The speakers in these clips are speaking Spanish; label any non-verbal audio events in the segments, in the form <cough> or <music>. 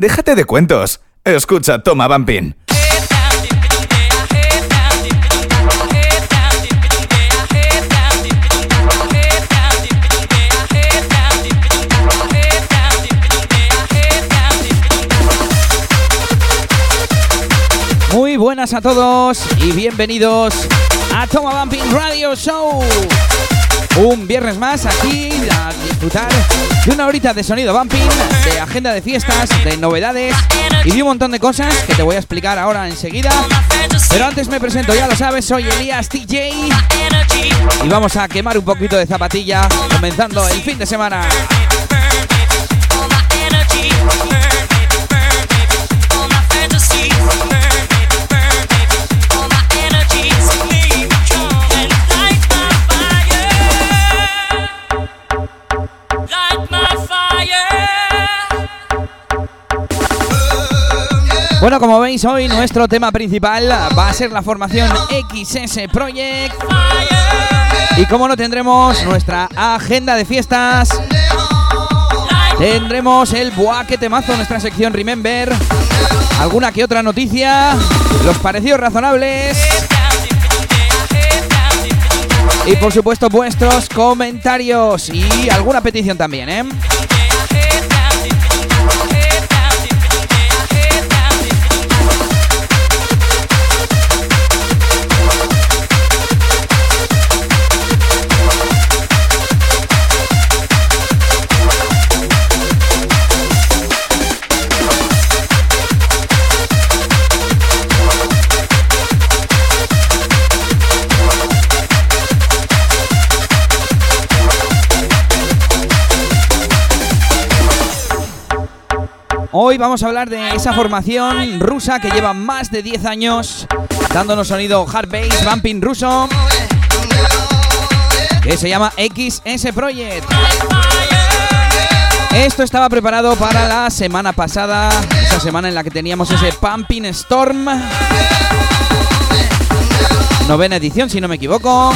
Déjate de cuentos. Escucha Toma Bumping. Muy buenas a todos y bienvenidos a Toma Bumping Radio Show. Un viernes más aquí a disfrutar de una horita de sonido bumping, de agenda de fiestas, de novedades y de un montón de cosas que te voy a explicar ahora enseguida. Pero antes me presento, ya lo sabes, soy Elías TJ y vamos a quemar un poquito de zapatilla comenzando el fin de semana. Bueno, como veis hoy nuestro tema principal va a ser la formación XS Project. Y como no tendremos nuestra agenda de fiestas, tendremos el buaque temazo, nuestra sección Remember, alguna que otra noticia, los parecidos razonables y por supuesto vuestros comentarios y alguna petición también, ¿eh? Hoy vamos a hablar de esa formación rusa que lleva más de 10 años dándonos sonido hard bass, bumping ruso, que se llama XS Project. Esto estaba preparado para la semana pasada, esa semana en la que teníamos ese Pumping Storm. Novena edición, si no me equivoco.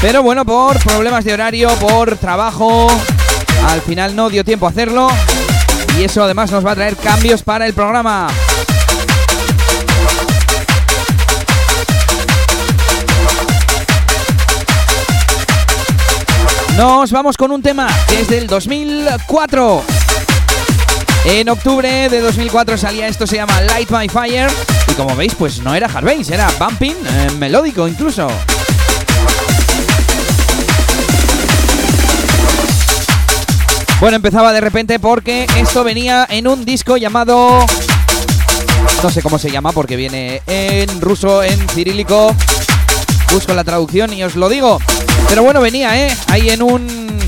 Pero bueno, por problemas de horario, por trabajo, al final no dio tiempo a hacerlo. Y eso además nos va a traer cambios para el programa. Nos vamos con un tema que es del 2004. En octubre de 2004 salía esto, se llama Light My Fire. Y como veis, pues no era hard bass, era bumping, eh, melódico incluso. Bueno, empezaba de repente porque esto venía en un disco llamado... No sé cómo se llama porque viene en ruso, en cirílico. Busco la traducción y os lo digo. Pero bueno, venía, ¿eh? Ahí en un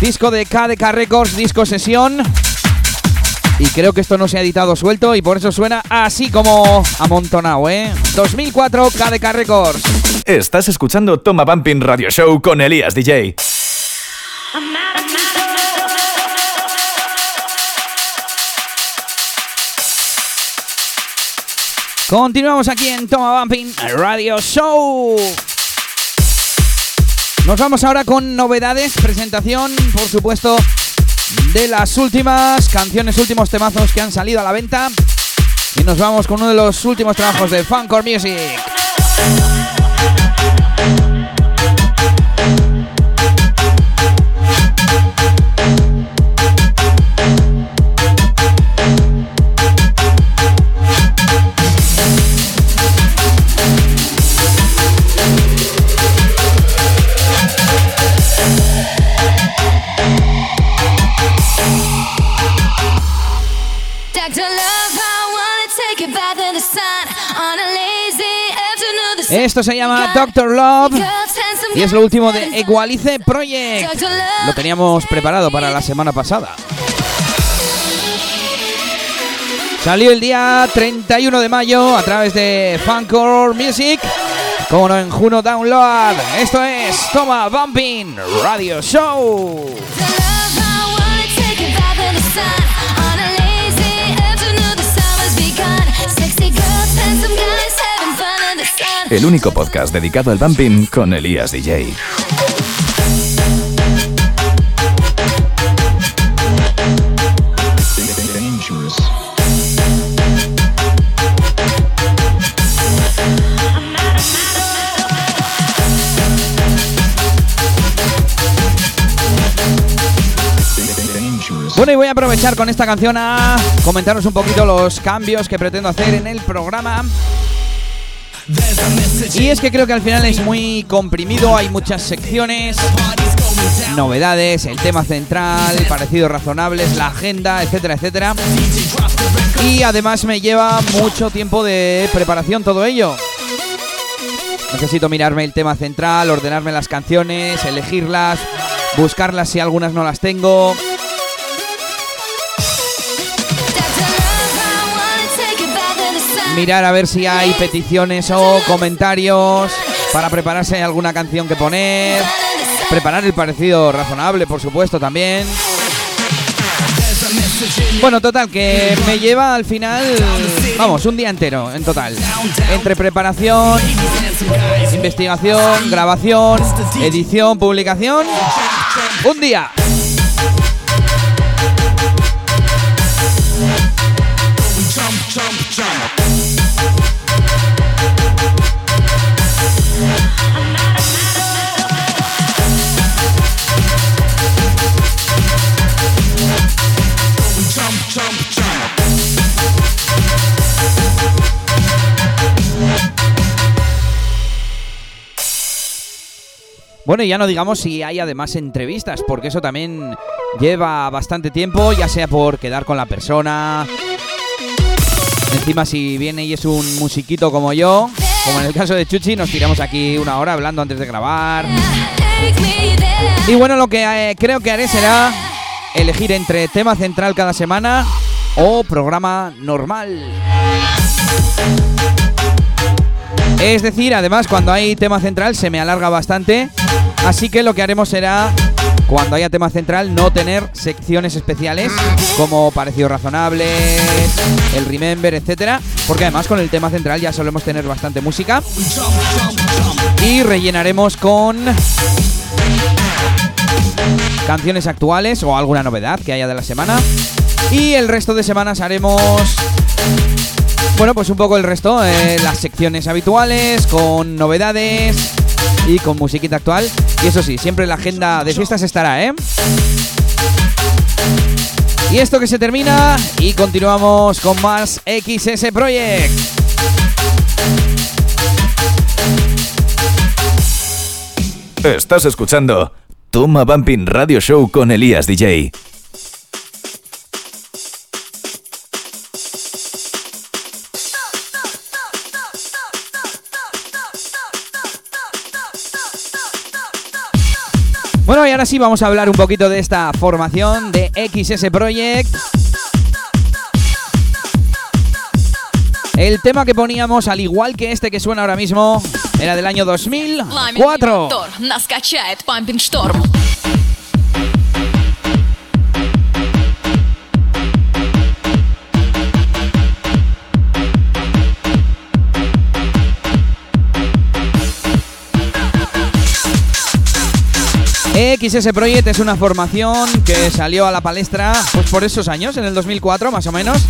disco de KDK Records, disco sesión. Y creo que esto no se ha editado suelto y por eso suena así como amontonado, ¿eh? 2004 KDK Records. Estás escuchando Toma Bumping Radio Show con Elías DJ. Continuamos aquí en Toma Bumping Radio Show. Nos vamos ahora con novedades, presentación, por supuesto, de las últimas canciones, últimos temazos que han salido a la venta. Y nos vamos con uno de los últimos trabajos de Funcore Music. Esto se llama Doctor Love y es lo último de Equalize Project. Lo teníamos preparado para la semana pasada. Salió el día 31 de mayo a través de Funcore Music. Como no en Juno Download. Esto es Toma Bumping Radio Show. El único podcast dedicado al bumping con Elías DJ. Bueno, y voy a aprovechar con esta canción a comentaros un poquito los cambios que pretendo hacer en el programa. Y es que creo que al final es muy comprimido, hay muchas secciones, novedades, el tema central, parecidos razonables, la agenda, etcétera, etcétera. Y además me lleva mucho tiempo de preparación todo ello. Necesito mirarme el tema central, ordenarme las canciones, elegirlas, buscarlas si algunas no las tengo. Mirar a ver si hay peticiones o comentarios para prepararse alguna canción que poner. Preparar el parecido razonable, por supuesto, también. Bueno, total, que me lleva al final, vamos, un día entero en total. Entre preparación, investigación, grabación, edición, publicación. Un día. Bueno, y ya no digamos si hay además entrevistas, porque eso también lleva bastante tiempo, ya sea por quedar con la persona. Encima si viene y es un musiquito como yo, como en el caso de Chuchi, nos tiramos aquí una hora hablando antes de grabar. Y bueno, lo que eh, creo que haré será elegir entre tema central cada semana o programa normal. Es decir, además, cuando hay tema central se me alarga bastante. Así que lo que haremos será, cuando haya tema central, no tener secciones especiales como parecido razonables, el remember, etcétera. Porque además con el tema central ya solemos tener bastante música. Y rellenaremos con canciones actuales o alguna novedad que haya de la semana. Y el resto de semanas haremos bueno, pues un poco el resto, eh, las secciones habituales, con novedades y con musiquita actual. Y eso sí, siempre la agenda de fiestas estará, ¿eh? Y esto que se termina y continuamos con más XS Project. Estás escuchando Toma Bumping Radio Show con Elías DJ. Ahora vamos a hablar un poquito de esta formación de XS Project. El tema que poníamos, al igual que este que suena ahora mismo, era del año 2004. XS Project es una formación que salió a la palestra pues por esos años, en el 2004 más o menos,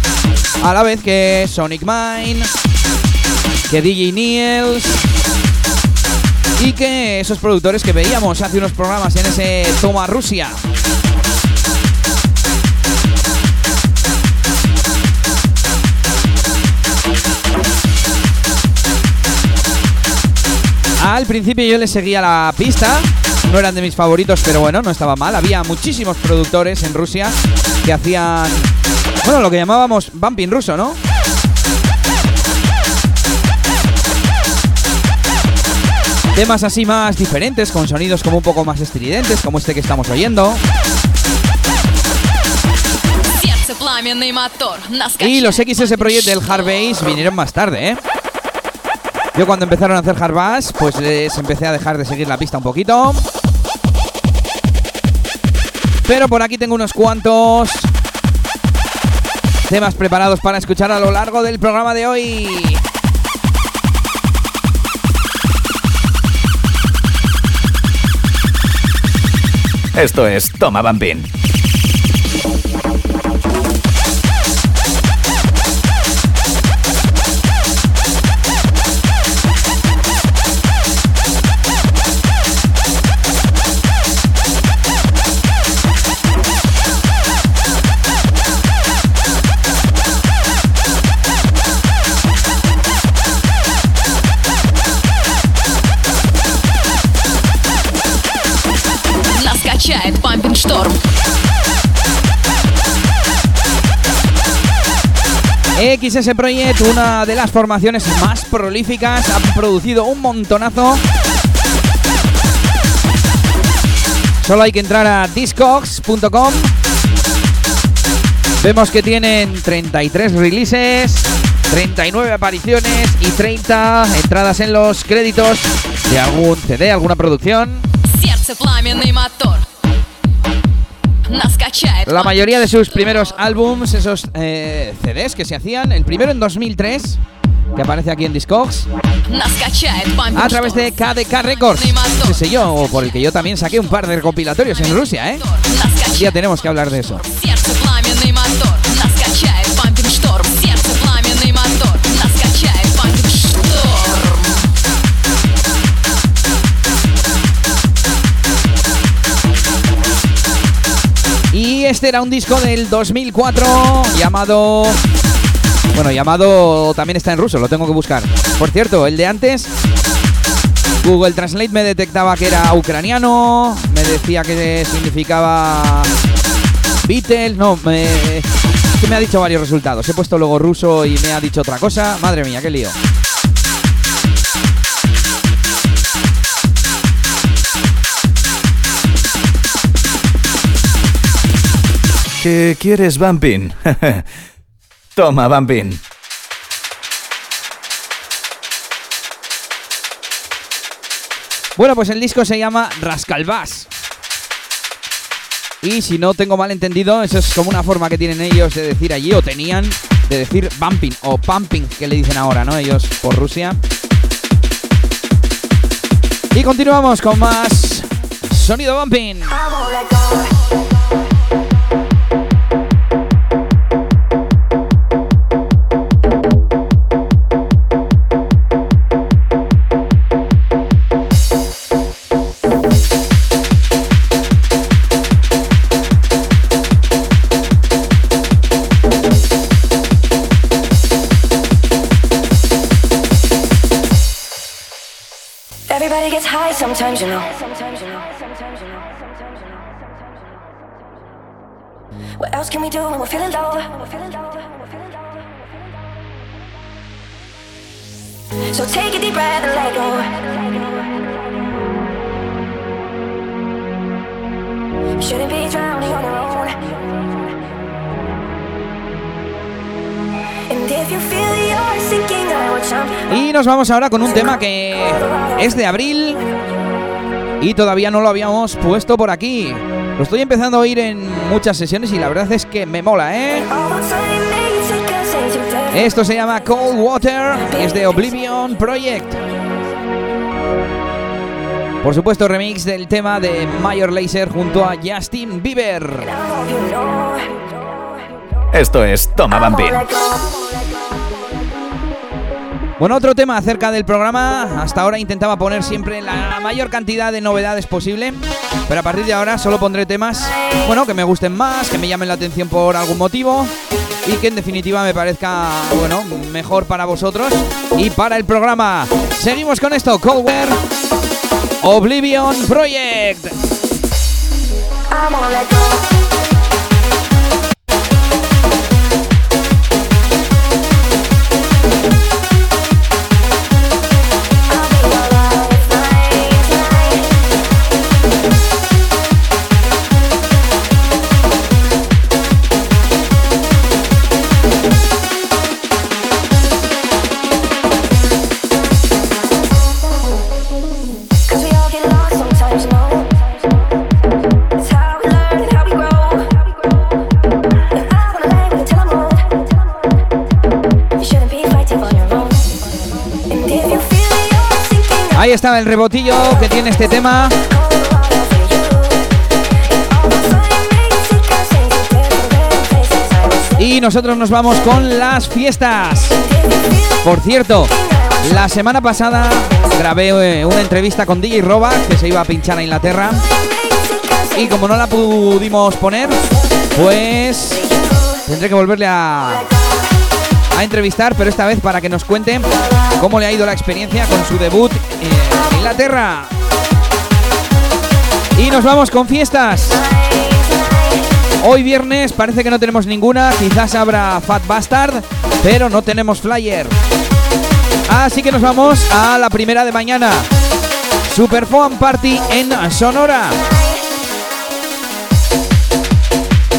a la vez que Sonic Mine, que DJ Niels y que esos productores que veíamos hace unos programas en ese Toma Rusia. Al principio yo le seguía la pista no eran de mis favoritos, pero bueno, no estaba mal. Había muchísimos productores en Rusia que hacían, bueno, lo que llamábamos bumping ruso, ¿no? Temas así más diferentes, con sonidos como un poco más estridentes, como este que estamos oyendo. Y los XS Project del Hard vinieron más tarde, ¿eh? Yo cuando empezaron a hacer hard pues les empecé a dejar de seguir la pista un poquito. Pero por aquí tengo unos cuantos temas preparados para escuchar a lo largo del programa de hoy. Esto es Toma Bambín. XS Project, una de las formaciones más prolíficas, ha producido un montonazo. Solo hay que entrar a discogs.com. Vemos que tienen 33 releases, 39 apariciones y 30 entradas en los créditos de algún CD, alguna producción. La mayoría de sus primeros álbums, esos eh, CDs que se hacían, el primero en 2003, que aparece aquí en Discogs, a través de KDK Records, ese sé yo, por el que yo también saqué un par de recopilatorios en Rusia, ¿eh? Ya tenemos que hablar de eso. Este era un disco del 2004 llamado... Bueno, llamado también está en ruso, lo tengo que buscar. Por cierto, el de antes, Google Translate me detectaba que era ucraniano, me decía que significaba Beatles, no, me, que me ha dicho varios resultados. He puesto luego ruso y me ha dicho otra cosa. Madre mía, qué lío. ¿Qué quieres, Bumpin? <laughs> Toma, Bumpin. Bueno, pues el disco se llama Rascalbás. Y si no tengo mal entendido, eso es como una forma que tienen ellos de decir allí, o tenían, de decir bumping o pumping, que le dicen ahora, ¿no? Ellos por Rusia. Y continuamos con más sonido bumping. Sometimes you know. What else can we do when we're feeling low? So take a deep breath and let go. Shouldn't be drowning on your own. Y nos vamos ahora con un tema que es de abril y todavía no lo habíamos puesto por aquí. Lo estoy empezando a oír en muchas sesiones y la verdad es que me mola, ¿eh? Esto se llama Cold Water es de Oblivion Project. Por supuesto, remix del tema de Mayor Laser junto a Justin Bieber. Esto es Toma Vampir. Bueno, otro tema acerca del programa. Hasta ahora intentaba poner siempre la mayor cantidad de novedades posible. Pero a partir de ahora solo pondré temas, bueno, que me gusten más, que me llamen la atención por algún motivo. Y que en definitiva me parezca, bueno, mejor para vosotros y para el programa. Seguimos con esto, Coldware Oblivion Project. Ahí estaba el rebotillo que tiene este tema. Y nosotros nos vamos con las fiestas. Por cierto, la semana pasada grabé eh, una entrevista con DJ Roba, que se iba a pinchar a Inglaterra. Y como no la pudimos poner, pues tendré que volverle a, a entrevistar, pero esta vez para que nos cuente cómo le ha ido la experiencia con su debut Inglaterra. Y nos vamos con fiestas. Hoy viernes parece que no tenemos ninguna, quizás habrá Fat Bastard, pero no tenemos flyer. Así que nos vamos a la primera de mañana. Super Fun Party en Sonora.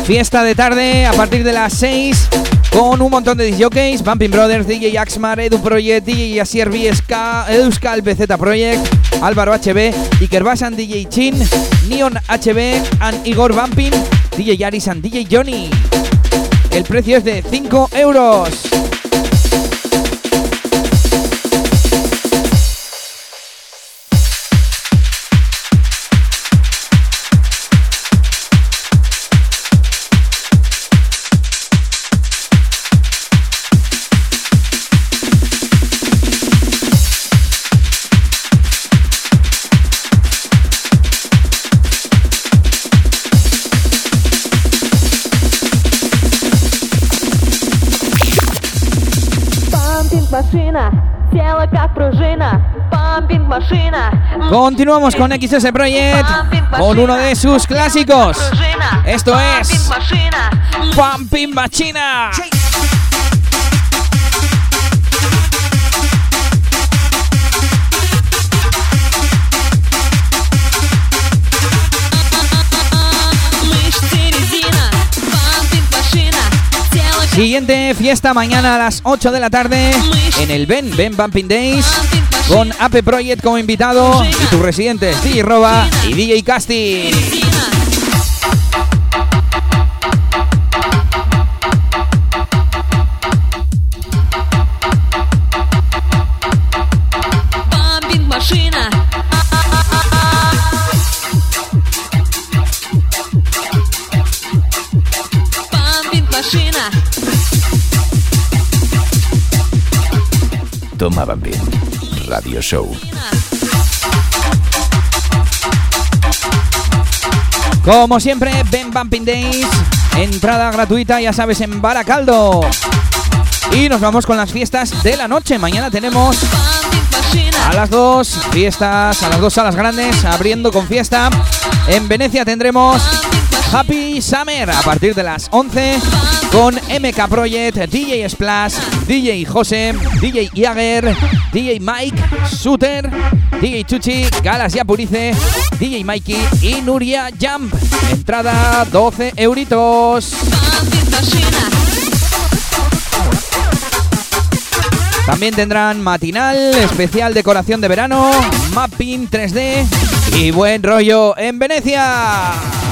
Fiesta de tarde a partir de las 6 con un montón de DJs, Bumping Brothers, DJ Axmar, Edu Project, DJ Asier VSK, Euskal BZ Project, Álvaro HB, Iker Basan, DJ Chin, Neon HB, and Igor Bumping, DJ Yaris and DJ Johnny. El precio es de 5 euros. Continuamos con XS Project con uno de sus clásicos. Esto es Pumping Machina. Siguiente fiesta mañana a las 8 de la tarde en el Ben Ben Bumping Days con Ape Project como invitado y tus residentes DJ Roba y DJ Casti. Tomaban bien. Radio Show. Como siempre, Ben Bumping Days. Entrada gratuita, ya sabes, en Baracaldo. Y nos vamos con las fiestas de la noche. Mañana tenemos a las dos fiestas, a las dos salas grandes, abriendo con fiesta. En Venecia tendremos Happy Summer a partir de las 11 con MK Project, DJ Splash, DJ José, DJ Jager, DJ Mike, Shooter, DJ Chuchi, Galas y Apurice, DJ Mikey y Nuria Jump. Entrada 12 euritos. También tendrán matinal, especial decoración de verano, mapping 3D y buen rollo en Venecia.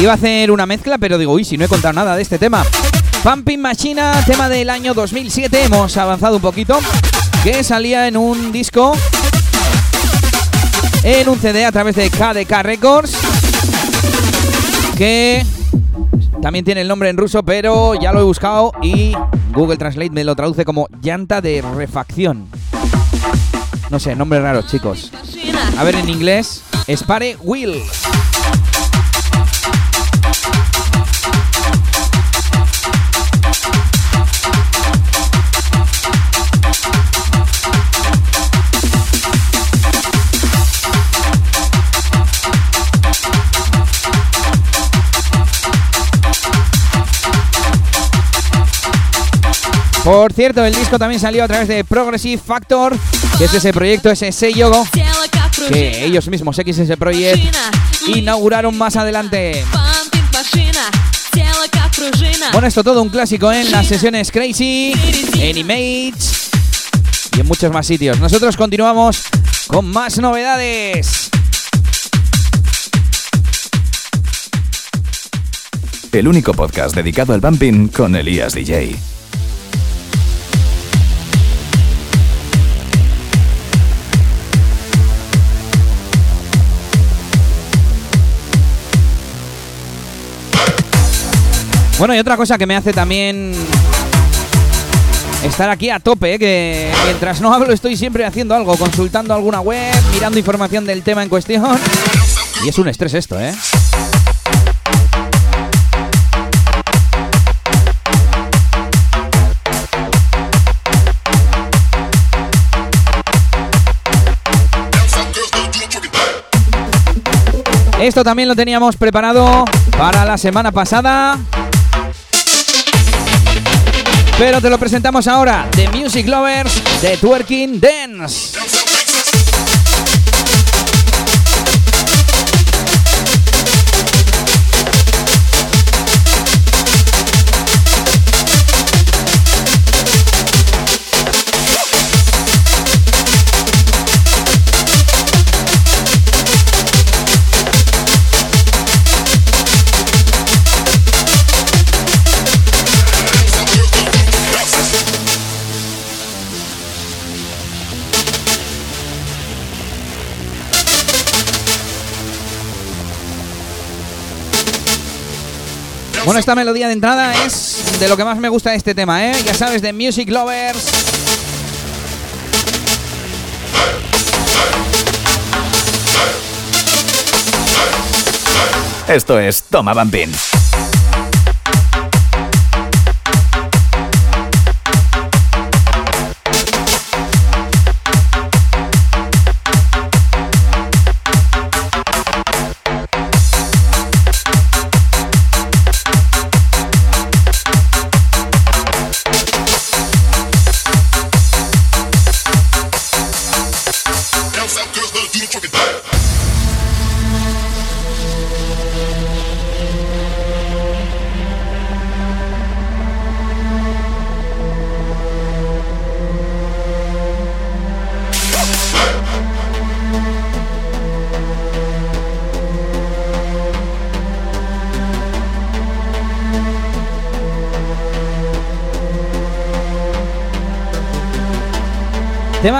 Iba a hacer una mezcla, pero digo, uy, si no he contado nada de este tema. Pumping Machina, tema del año 2007, hemos avanzado un poquito, que salía en un disco, en un CD a través de KDK Records, que también tiene el nombre en ruso, pero ya lo he buscado y Google Translate me lo traduce como llanta de refacción. No sé, nombre raro, chicos. A ver en inglés, Spare Wheel. Por cierto, el disco también salió a través de Progressive Factor, que es ese proyecto, ese sello que ellos mismos, XS Project, inauguraron más adelante. Bueno, esto todo un clásico en las sesiones Crazy, en Image y en muchos más sitios. Nosotros continuamos con más novedades. El único podcast dedicado al bumping con Elías DJ. Bueno, y otra cosa que me hace también estar aquí a tope, que mientras no hablo estoy siempre haciendo algo, consultando alguna web, mirando información del tema en cuestión. Y es un estrés esto, ¿eh? Esto también lo teníamos preparado para la semana pasada. Pero te lo presentamos ahora. The Music Lovers de Twerking Dance. Bueno, esta melodía de entrada es de lo que más me gusta de este tema, ¿eh? Ya sabes, de Music Lovers. Esto es Toma Bambín.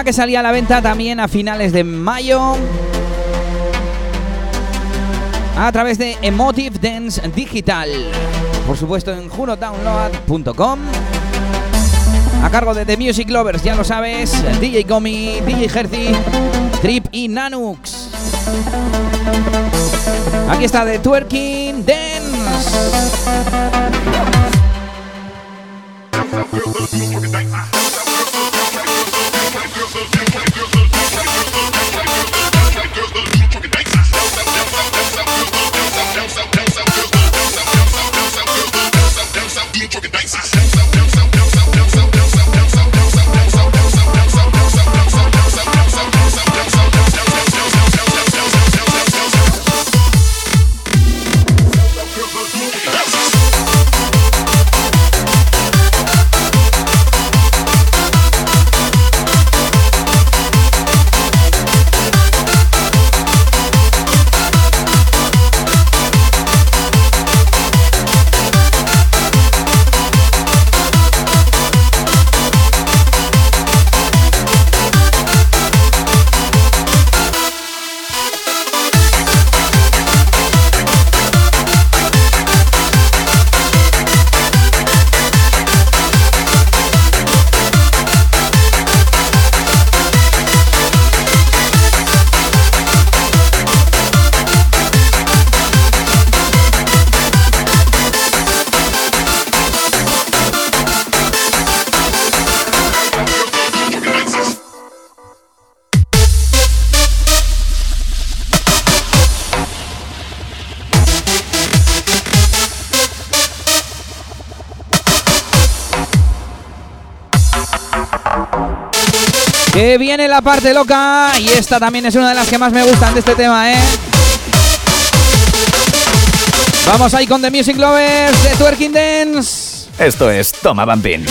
Que salía a la venta también a finales de mayo. A través de Emotive Dance Digital. Por supuesto en junodownload.com. A cargo de The Music Lovers, ya lo sabes. DJ Gomi, DJ Herzi, Trip y Nanux. Aquí está The Twerking Dance. La parte loca y esta también es una de las que más me gustan de este tema, ¿eh? Vamos ahí con The Music Lovers de Twerking Dance. Esto es Toma Bambín.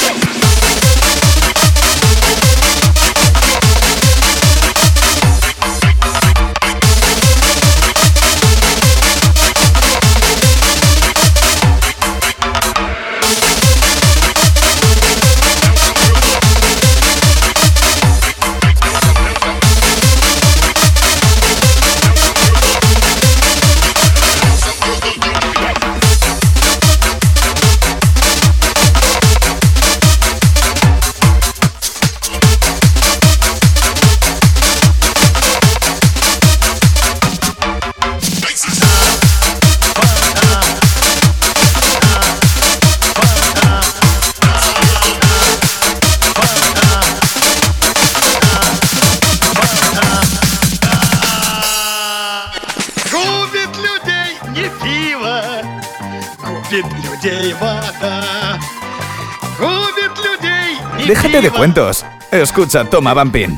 Déjate de cuentos. Escucha Toma Bumping.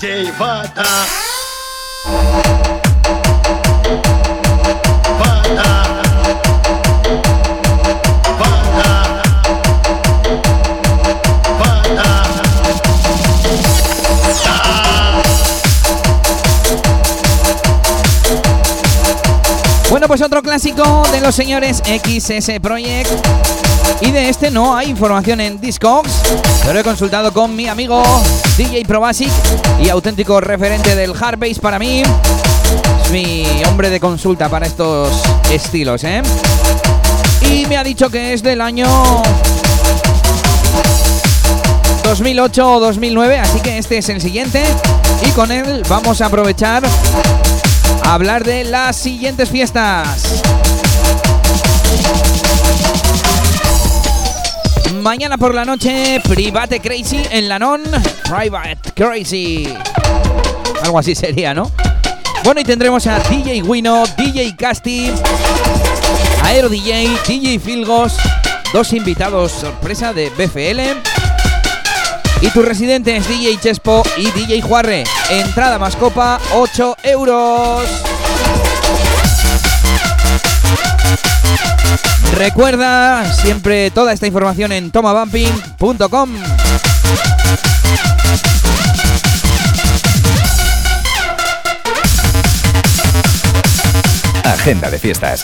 Clásico de los señores XS Project. Y de este no hay información en Discogs, pero he consultado con mi amigo DJ Probasic y auténtico referente del hard bass para mí. Es mi hombre de consulta para estos estilos, ¿eh? Y me ha dicho que es del año 2008 o 2009, así que este es el siguiente. Y con él vamos a aprovechar hablar de las siguientes fiestas. Mañana por la noche, Private Crazy en Lanon. Private Crazy. Algo así sería, ¿no? Bueno, y tendremos a DJ Wino, DJ Casti, Aero DJ, DJ Filgos, dos invitados sorpresa de BFL. Y tu residente es DJ Chespo y DJ Juarre. Entrada más copa, 8 euros. Recuerda siempre toda esta información en tomabumping.com. Agenda de fiestas.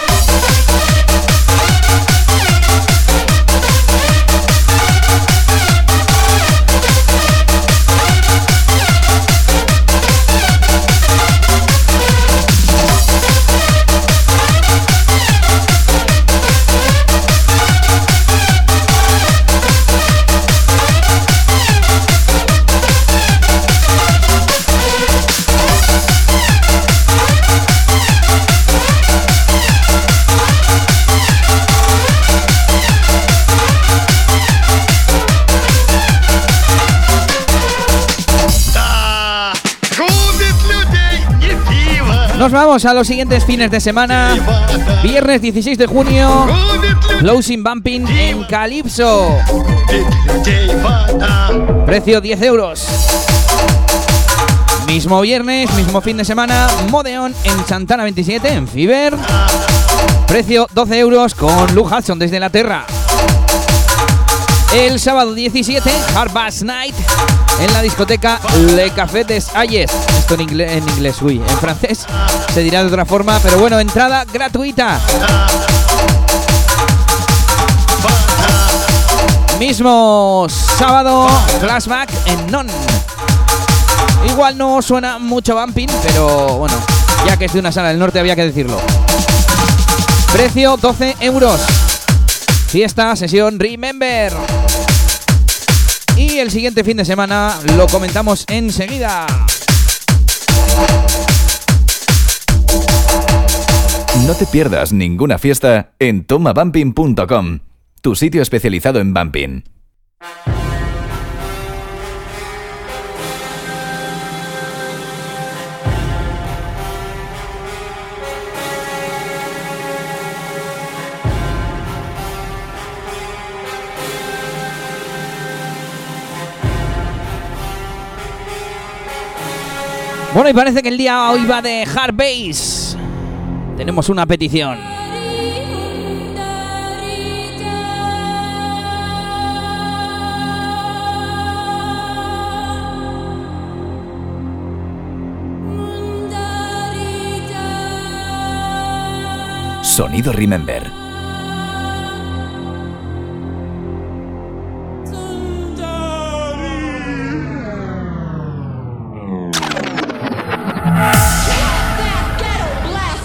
A los siguientes fines de semana. Viernes 16 de junio, Closing Bumping en Calypso. Precio 10 euros. Mismo viernes, mismo fin de semana, Modeon en Santana 27, en Fiber. Precio 12 euros con Lou Hudson desde la Terra. El sábado 17, Hard Night en la discoteca Le Café des Ayes. Esto en inglés, uy, en francés se dirá de otra forma, pero bueno, entrada gratuita. Mismo sábado, flashback en Non. Igual no suena mucho bumping, pero bueno, ya que es de una sala del norte había que decirlo. Precio 12 euros. Fiesta, sesión Remember. Y el siguiente fin de semana lo comentamos enseguida. No te pierdas ninguna fiesta en tomabumping.com, tu sitio especializado en bumping. Bueno, y parece que el día hoy va de Hard Bass. Tenemos una petición. Sonido Remember.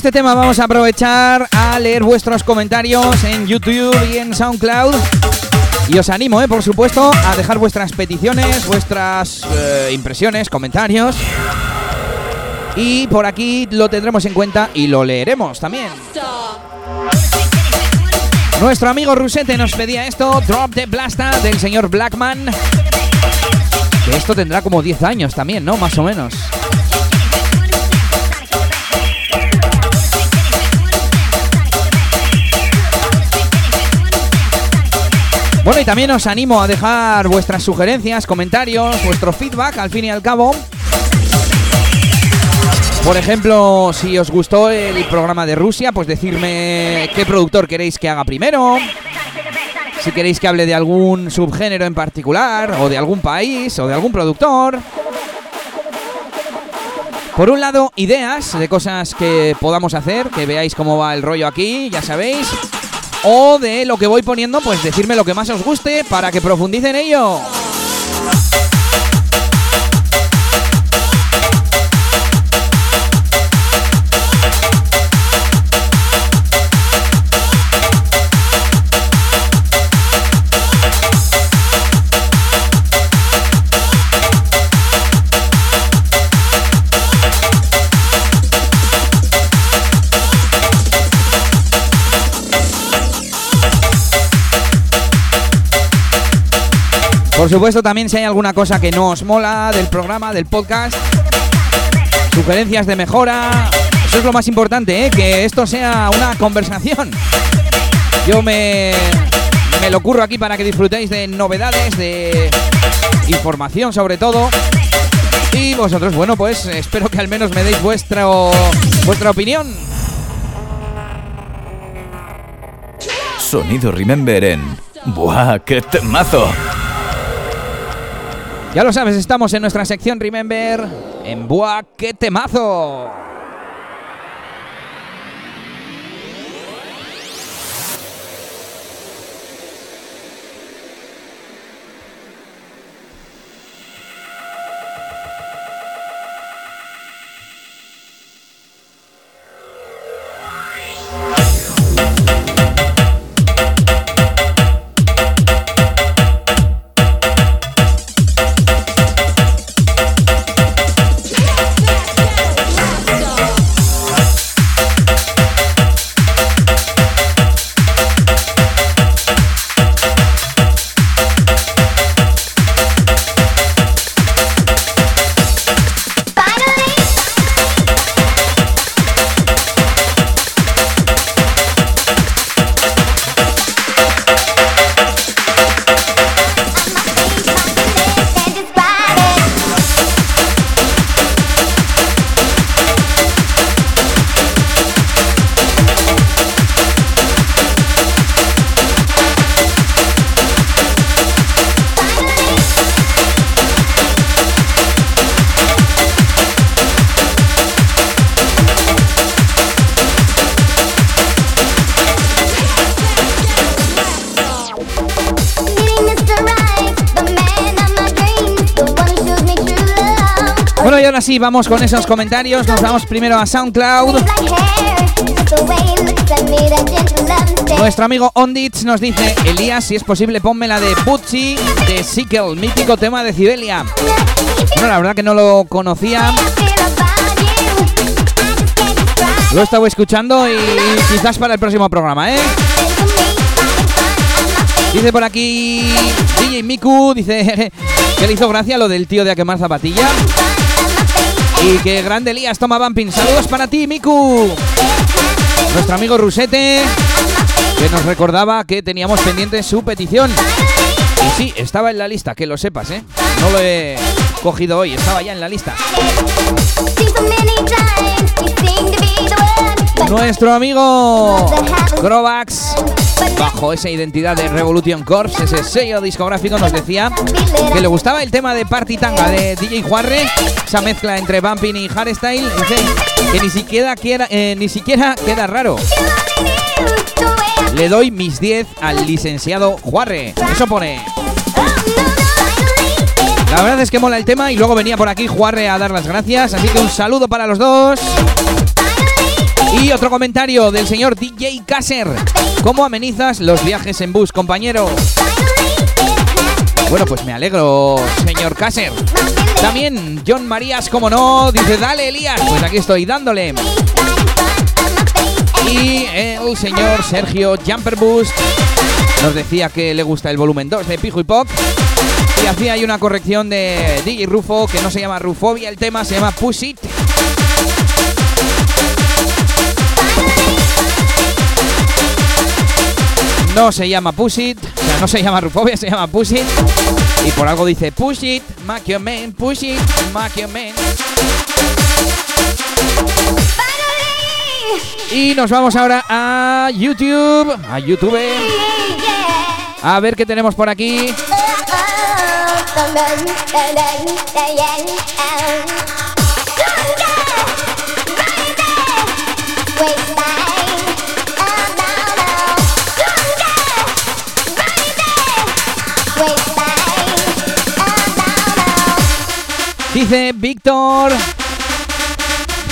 Este tema vamos a aprovechar a leer vuestros comentarios en YouTube y en SoundCloud. Y os animo, eh, por supuesto, a dejar vuestras peticiones, vuestras eh, impresiones, comentarios. Y por aquí lo tendremos en cuenta y lo leeremos también. Nuestro amigo Rusete nos pedía esto, Drop the Blasta del señor Blackman. Esto tendrá como 10 años también, ¿no? Más o menos. Bueno, y también os animo a dejar vuestras sugerencias, comentarios, vuestro feedback al fin y al cabo. Por ejemplo, si os gustó el programa de Rusia, pues decirme qué productor queréis que haga primero. Si queréis que hable de algún subgénero en particular, o de algún país, o de algún productor. Por un lado, ideas de cosas que podamos hacer, que veáis cómo va el rollo aquí, ya sabéis. O de lo que voy poniendo, pues decirme lo que más os guste para que profundice en ello. Por supuesto, también si hay alguna cosa que no os mola del programa, del podcast, sugerencias de mejora, eso es lo más importante, ¿eh? que esto sea una conversación. Yo me, me lo curro aquí para que disfrutéis de novedades, de información sobre todo. Y vosotros, bueno, pues espero que al menos me deis vuestro, vuestra opinión. Sonido Remember en... ¡Buah, qué temazo! Ya lo sabes, estamos en nuestra sección Remember en Buah, qué temazo. Vamos con esos comentarios. Nos vamos primero a SoundCloud. Nuestro amigo Ondits nos dice, Elías, si es posible, ponme la de Butchie de Sickle, mítico tema de Cibelia. Bueno, la verdad que no lo conocía. Lo he estado escuchando y quizás para el próximo programa, ¿eh? Dice por aquí DJ Miku, dice <laughs> que le hizo gracia lo del tío de a quemar zapatilla. Y que grande Elías toma bumping. Saludos para ti, Miku. Nuestro amigo Rusete, que nos recordaba que teníamos pendiente su petición. Y sí, estaba en la lista, que lo sepas, ¿eh? No lo he cogido hoy, estaba ya en la lista. Nuestro amigo Grovax, bajo esa identidad de Revolution Corps, ese sello discográfico, nos decía que le gustaba el tema de Party Tanga de DJ Juarre, esa mezcla entre bumping y hardstyle, que ni siquiera, quiera, eh, ni siquiera queda raro. Le doy mis 10 al licenciado Juarre. Eso pone. La verdad es que mola el tema y luego venía por aquí Juarre a dar las gracias, así que un saludo para los dos. Y otro comentario del señor DJ Kasser. ¿Cómo amenizas los viajes en bus, compañero? Bueno, pues me alegro, señor Kasser. También John Marías, como no, dice, dale Elías. Pues aquí estoy dándole. Y el señor Sergio Jumperboost nos decía que le gusta el volumen 2 de Pijo y Pop. Y hacía ahí una corrección de DJ Rufo, que no se llama Rufobia el tema, se llama Push It. No se llama Push It, o sea, no se llama Rufobia, se llama Push. Y por algo dice Push It, make your man, push it, your man. Y nos vamos ahora a YouTube, a YouTube. A ver qué tenemos por aquí. Dice Víctor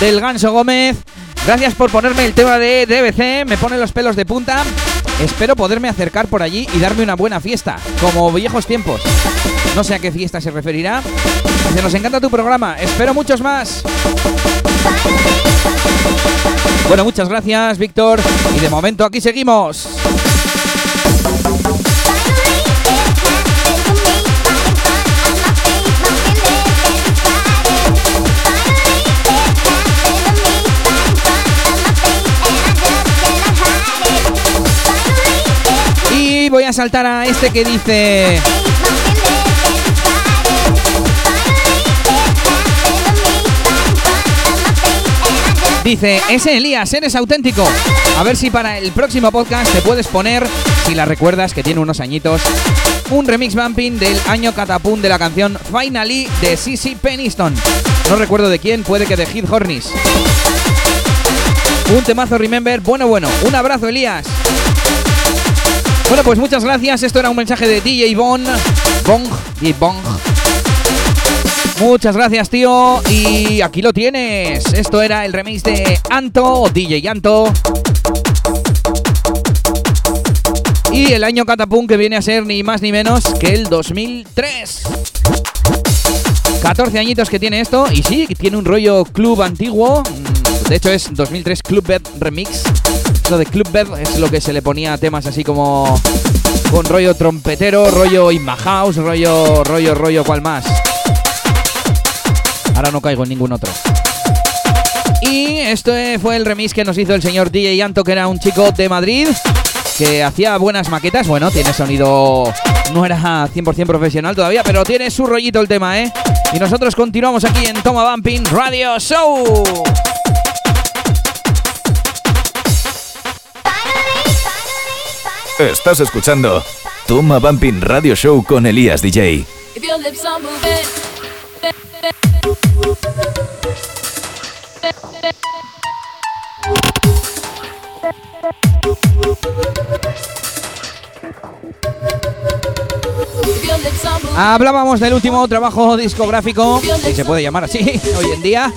del Ganso Gómez. Gracias por ponerme el tema de DBC, me pone los pelos de punta. Espero poderme acercar por allí y darme una buena fiesta, como viejos tiempos. No sé a qué fiesta se referirá. Nos encanta tu programa, espero muchos más. Bueno, muchas gracias, Víctor. Y de momento aquí seguimos. Voy a saltar a este que dice... Dice, ese Elías, eres auténtico. A ver si para el próximo podcast te puedes poner, si la recuerdas, que tiene unos añitos, un remix bumping del año catapum de la canción Finally de CC Peniston. No recuerdo de quién, puede que de Hit Hornis. Un temazo Remember, bueno, bueno. Un abrazo, Elías. Bueno, pues muchas gracias. Esto era un mensaje de DJ Bong. Bong. DJ Bong. Muchas gracias, tío. Y aquí lo tienes. Esto era el remix de Anto, DJ Anto. Y el año Catapum que viene a ser ni más ni menos que el 2003. 14 añitos que tiene esto. Y sí, tiene un rollo club antiguo. De hecho, es 2003 Club Bed Remix. Lo de Club Bed es lo que se le ponía a temas así como con rollo trompetero, rollo Inma House, rollo, rollo, rollo, ¿cuál más? Ahora no caigo en ningún otro. Y este fue el remix que nos hizo el señor DJ Yanto, que era un chico de Madrid, que hacía buenas maquetas. Bueno, tiene sonido. No era 100% profesional todavía, pero tiene su rollito el tema, ¿eh? Y nosotros continuamos aquí en Toma Bumping Radio Show. Estás escuchando Toma Bumping Radio Show con Elías DJ. Hablábamos del último trabajo discográfico, si se puede llamar así <laughs> hoy en día,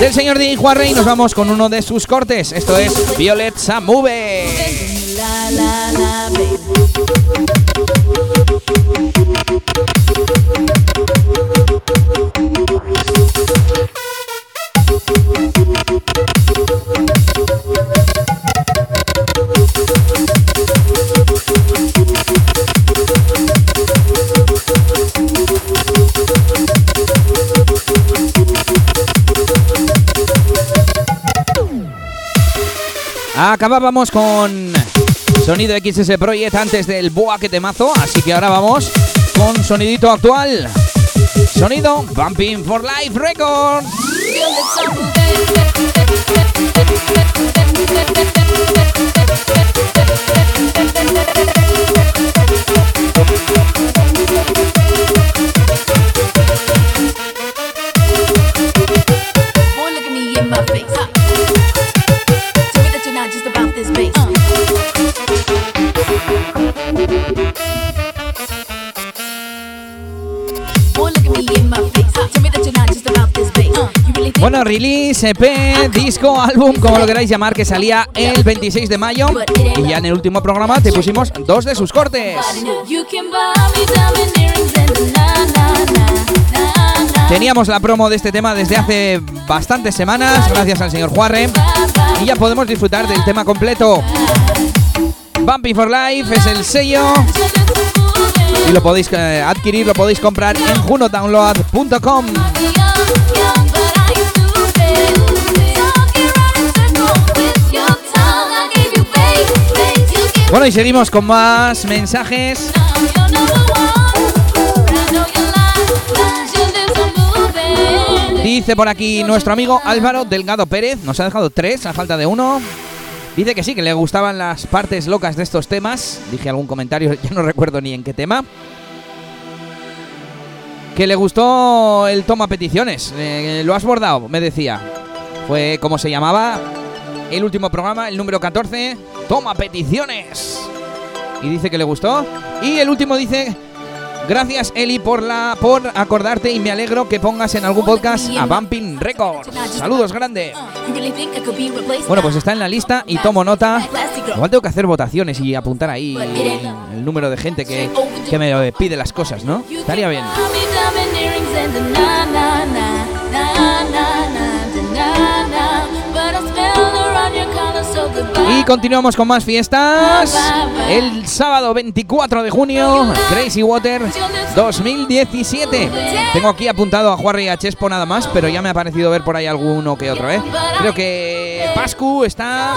del señor DJ Juarre y nos vamos con uno de sus cortes. Esto es Violet Samove. Acabábamos con sonido XS Project antes del Boa que temazo, así que ahora vamos con sonidito actual. Sonido Bumping for Life Records. <laughs> Bueno, release, EP, disco, álbum, como lo queráis llamar, que salía el 26 de mayo. Y ya en el último programa te pusimos dos de sus cortes. Teníamos la promo de este tema desde hace bastantes semanas, gracias al señor Juarre. Y ya podemos disfrutar del tema completo. Bumpy for Life es el sello y lo podéis eh, adquirir, lo podéis comprar en junodownload.com. Bueno, y seguimos con más mensajes. Dice por aquí nuestro amigo Álvaro Delgado Pérez, nos ha dejado tres a falta de uno. Dice que sí, que le gustaban las partes locas de estos temas. Dije algún comentario, <laughs> ya no recuerdo ni en qué tema. Que le gustó el toma peticiones. eh, lo has bordado, me decía. Fue como se llamaba el último programa, el número 14. Toma peticiones. Y dice que le gustó. Y el último dice. Gracias Eli por la por acordarte y me alegro que pongas en algún podcast a Bumping Records. Saludos grande. Bueno, pues está en la lista y tomo nota. Igual tengo que hacer votaciones y apuntar ahí el número de gente que, que me pide las cosas, ¿no? Estaría bien. Y continuamos con más fiestas. El sábado 24 de junio, Crazy Water 2017. Tengo aquí apuntado a Juarri y a Chespo nada más, pero ya me ha parecido ver por ahí alguno que otro, ¿eh? Creo que Pascu está.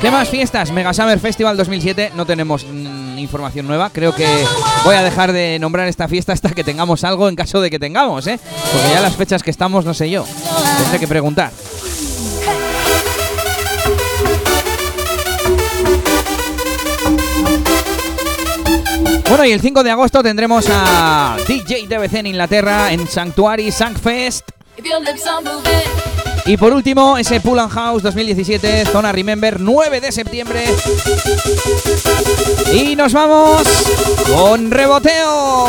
¿Qué más fiestas? Mega Summer Festival 2007. No tenemos mm, información nueva. Creo que voy a dejar de nombrar esta fiesta hasta que tengamos algo en caso de que tengamos, ¿eh? Porque ya las fechas que estamos, no sé yo. Tendré que preguntar. Bueno, y el 5 de agosto tendremos a DJ DBC en Inglaterra en Sanctuary Sancfest. Y por último, ese Pull and House 2017, Zona Remember, 9 de septiembre. Y nos vamos con reboteo.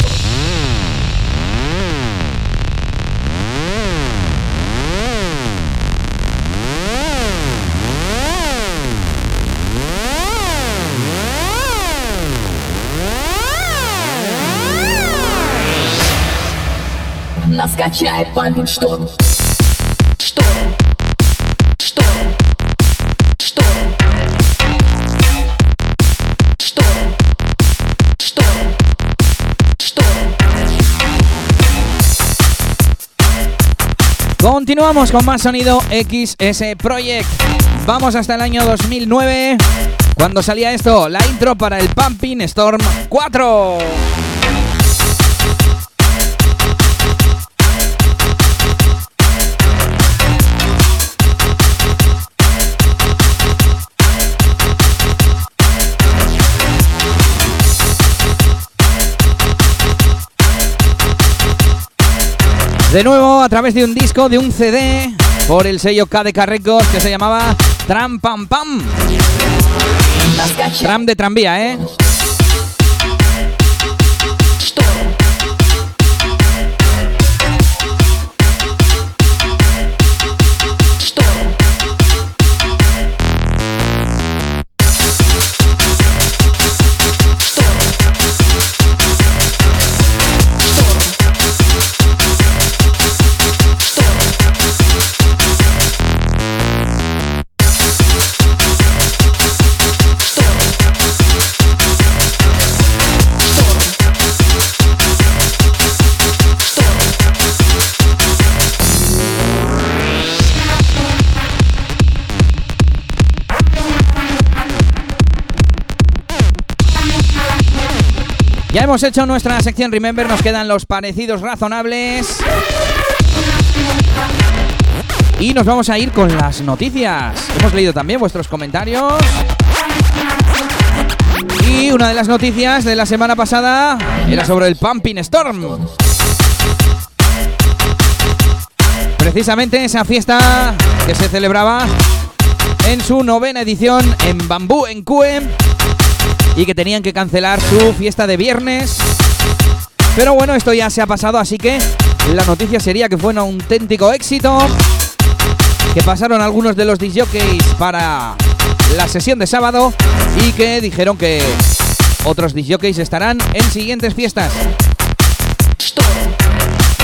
качает пампинг шторм Шторм Шторм Шторм Шторм Шторм Шторм Continuamos con más sonido XS Project. Vamos hasta el año 2009, cuando salía esto, la intro para el Pumping Storm 4. De nuevo, a través de un disco, de un CD, por el sello KDK Records que se llamaba Tram Pam Pam. Tram de tranvía, ¿eh? Ya hemos hecho nuestra sección Remember, nos quedan los parecidos razonables. Y nos vamos a ir con las noticias. Hemos leído también vuestros comentarios. Y una de las noticias de la semana pasada era sobre el Pumping Storm. Precisamente esa fiesta que se celebraba en su novena edición en Bambú, en Cue, y que tenían que cancelar su fiesta de viernes. Pero bueno, esto ya se ha pasado, así que la noticia sería que fue un auténtico éxito. Que pasaron algunos de los disjockeys para la sesión de sábado y que dijeron que otros disjockeys estarán en siguientes fiestas.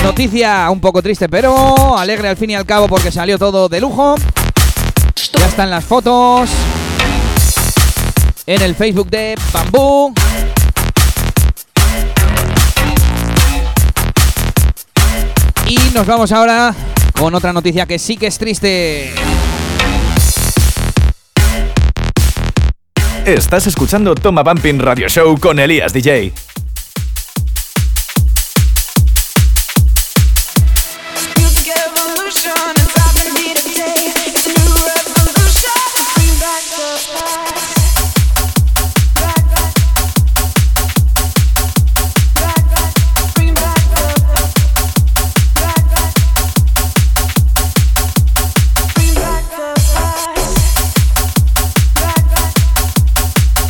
Noticia un poco triste, pero alegre al fin y al cabo porque salió todo de lujo. Ya están las fotos en el Facebook de Bambú. Y nos vamos ahora con otra noticia que sí que es triste. Estás escuchando Toma Bumping Radio Show con Elías DJ.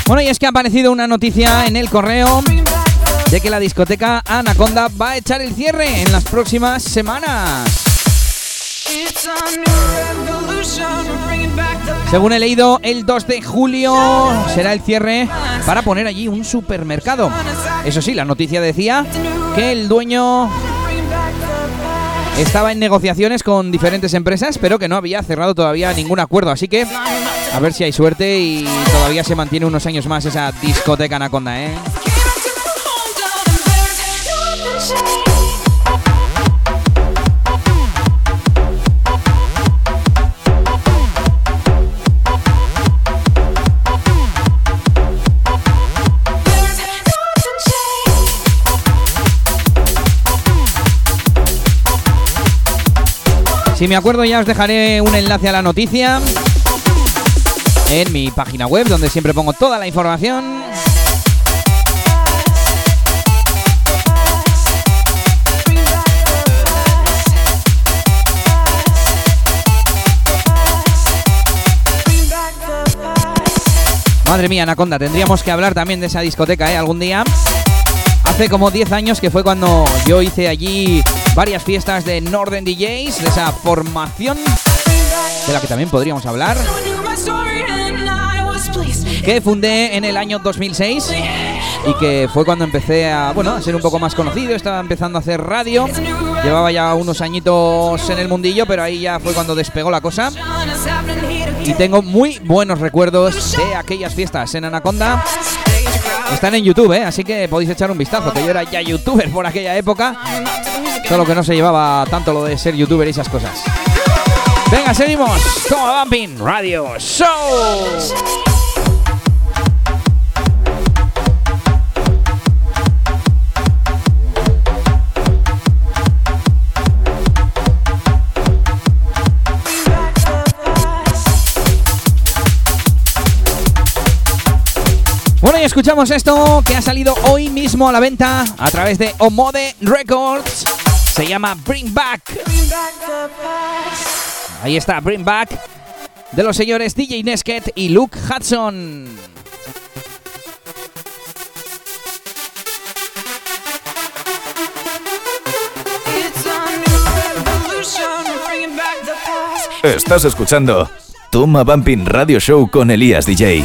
Bueno, y es que ha aparecido una noticia en el correo de que la discoteca Anaconda va a echar el cierre en las próximas semanas. Según he leído, el 2 de julio será el cierre para poner allí un supermercado. Eso sí, la noticia decía que el dueño estaba en negociaciones con diferentes empresas, pero que no había cerrado todavía ningún acuerdo. Así que a ver si hay suerte y todavía se mantiene unos años más esa discoteca Anaconda, ¿eh? Si me acuerdo ya os dejaré un enlace a la noticia en mi página web donde siempre pongo toda la información. Madre mía, Anaconda, tendríamos que hablar también de esa discoteca, ¿eh? Algún día. Hace como 10 años que fue cuando yo hice allí varias fiestas de Northern DJs, de esa formación de la que también podríamos hablar, que fundé en el año 2006 y que fue cuando empecé a, bueno, a ser un poco más conocido, estaba empezando a hacer radio, llevaba ya unos añitos en el mundillo, pero ahí ya fue cuando despegó la cosa y tengo muy buenos recuerdos de aquellas fiestas en Anaconda. Están en YouTube, ¿eh? así que podéis echar un vistazo, que yo era ya youtuber por aquella época, solo que no se llevaba tanto lo de ser youtuber y esas cosas. Venga, seguimos. Toma Bumping Radio Show. Bueno, y escuchamos esto que ha salido hoy mismo a la venta a través de Omode Records. Se llama Bring Back. Ahí está, Bring Back. De los señores DJ Nesket y Luke Hudson. Estás escuchando Toma Bumping Radio Show con Elías DJ.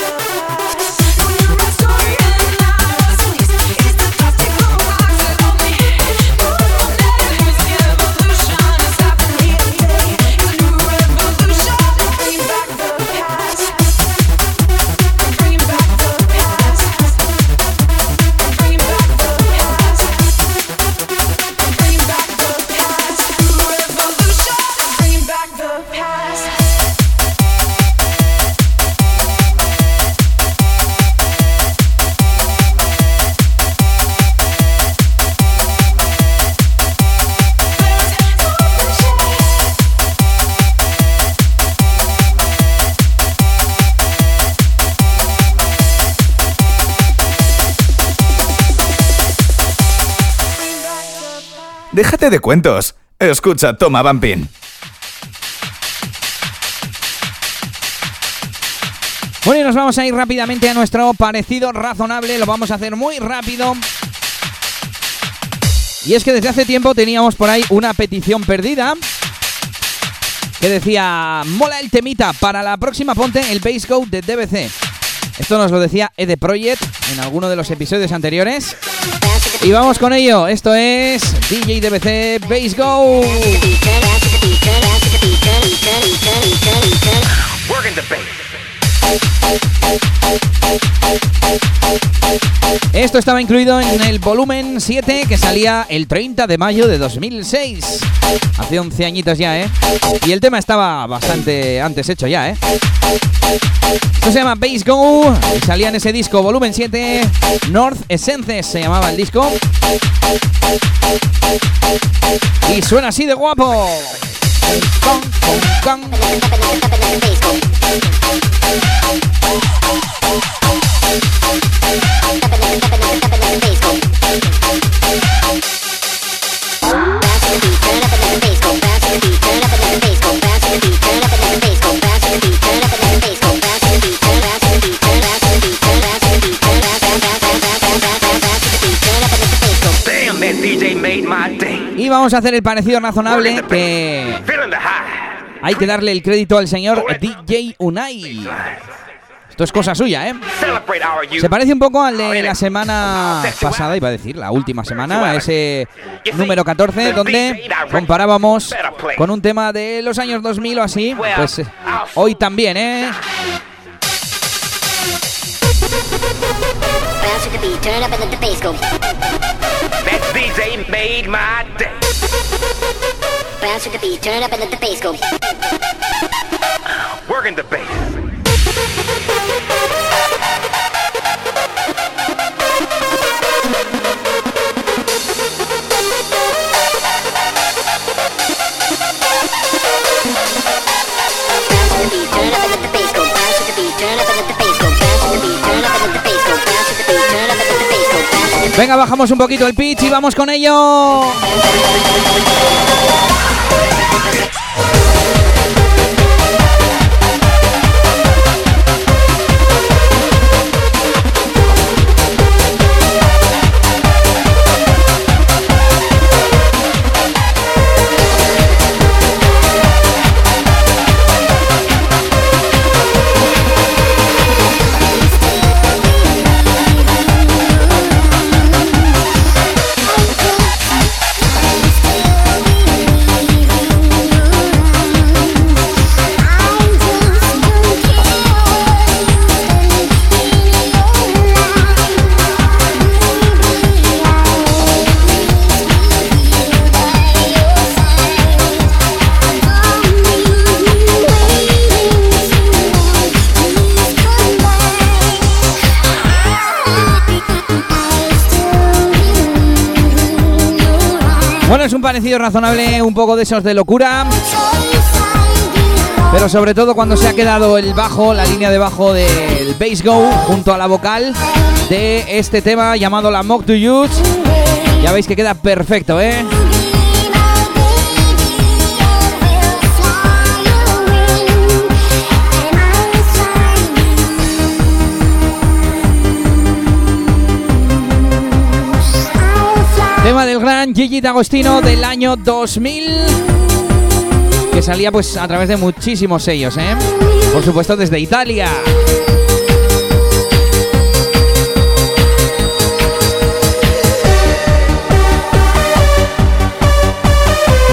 Déjate de cuentos. Escucha Toma Bumping. Bueno, y nos vamos a ir rápidamente a nuestro parecido razonable. Lo vamos a hacer muy rápido. Y es que desde hace tiempo teníamos por ahí una petición perdida. Que decía, mola el temita, para la próxima ponte el Base Go de DBC. Esto nos lo decía Ede Project en alguno de los episodios anteriores. Y vamos con ello, esto es DJ DBC Base Go. Esto estaba incluido en el volumen 7 que salía el 30 de mayo de 2006. Hace 11 añitos ya, ¿eh? Y el tema estaba bastante antes hecho ya, ¿eh? Esto se llama Bass Go salía en ese disco, volumen 7, North Essences se llamaba el disco. Y suena así de guapo. Con, con, con. Damn, that DJ made my Y vamos a hacer el parecido razonable que hay que darle el crédito al señor DJ Unai. Esto es cosa suya, ¿eh? Se parece un poco al de la semana pasada, iba a decir, la última semana, ese número 14, donde comparábamos con un tema de los años 2000 o así. Pues eh, hoy también, ¿eh? That DJ made my day. Bounce to the beat, turn it up and let the bass go. Working the bass. Venga, bajamos un poquito el pitch y vamos con ello. Es un parecido razonable, un poco de esos de locura. Pero sobre todo cuando se ha quedado el bajo, la línea de bajo del bass go junto a la vocal de este tema llamado la Mock to Use. Ya veis que queda perfecto, ¿eh? Gigi D'Agostino del año 2000 que salía pues a través de muchísimos sellos, ¿eh? Por supuesto desde Italia.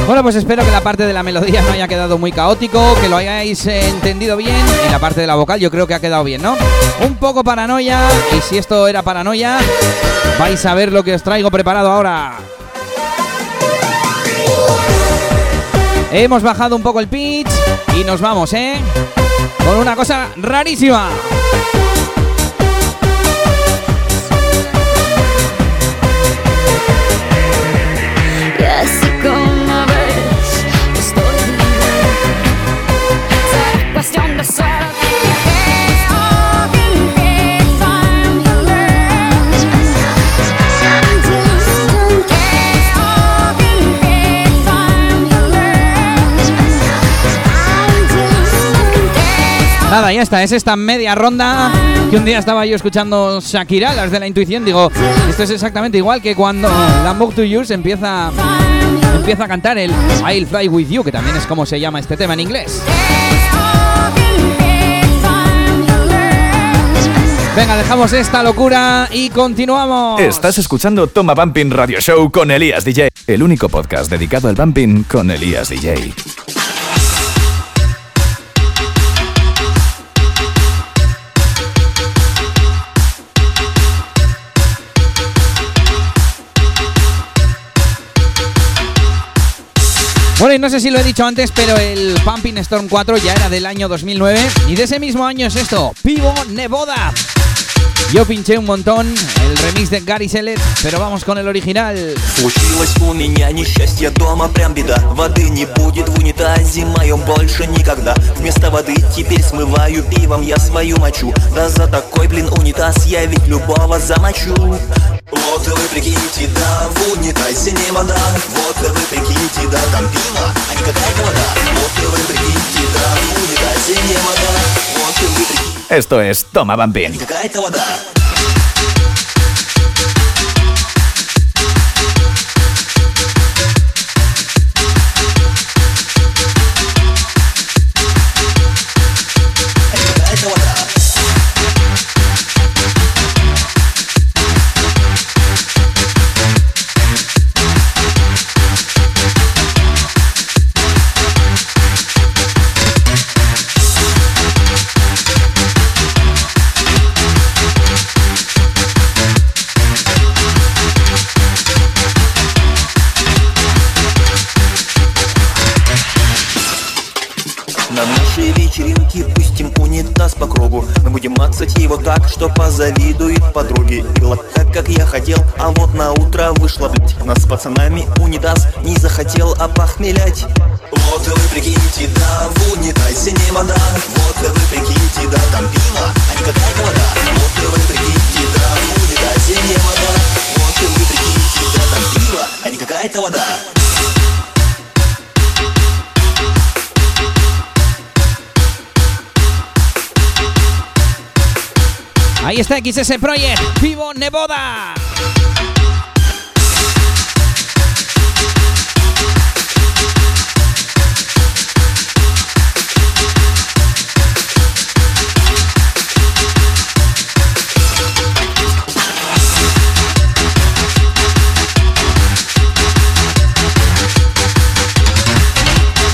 Bueno, pues espero que la parte de la melodía no haya quedado muy caótico, que lo hayáis entendido bien y la parte de la vocal yo creo que ha quedado bien, ¿no? Un poco paranoia y si esto era paranoia, vais a ver lo que os traigo preparado ahora. Hemos bajado un poco el pitch y nos vamos, ¿eh? Con una cosa rarísima. Nada, ya está, es esta media ronda que un día estaba yo escuchando Shakira, las de la intuición, digo, esto es exactamente igual que cuando Lambo to Use empieza, empieza a cantar el I'll Fly With You, que también es como se llama este tema en inglés. Venga, dejamos esta locura y continuamos. Estás escuchando Toma Bumping Radio Show con Elías DJ, el único podcast dedicado al bumping con Elías DJ. Bueno, y no sé si lo he dicho antes, pero el Pumping Storm 4 ya era del año 2009 y de ese mismo año es esto, Pivo Neboda. Yo pinché un montón el remix de Gary Sellet, pero vamos con el original. Случилось у меня несчастье дома, прям беда Воды не будет в унитазе моем больше никогда Вместо воды теперь смываю пивом я свою мочу Да за такой, блин, унитаз я ведь любого замочу Вот вы прикиньте, да, в унитазе не вода. Вот вы прикиньте, да, там пиво, а не какая-то вода. Вот вы прикиньте, да, в унитазе не вода. Вот вы прикиньте, Esto es Toma не какая-то вода está XS Project, Vivo Neboda.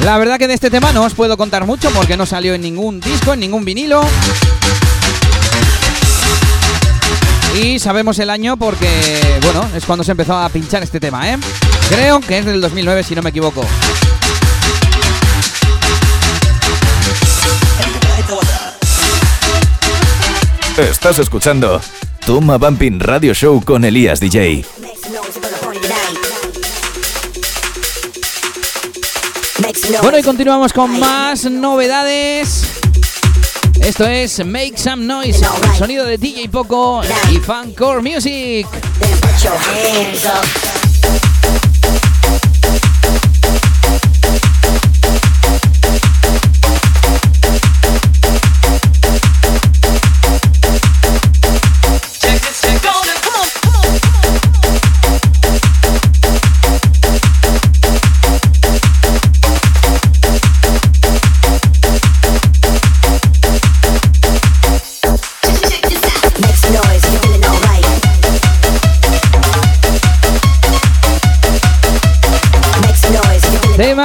La verdad que de este tema no os puedo contar mucho porque no salió en ningún disco, en ningún vinilo. Y sabemos el año porque, bueno, es cuando se empezó a pinchar este tema, ¿eh? Creo que es del 2009, si no me equivoco. Estás escuchando Toma Bumping Radio Show con Elías DJ. Bueno, y continuamos con más novedades. Esto es Make Some Noise, sonido de DJ Poco y Fancore Music.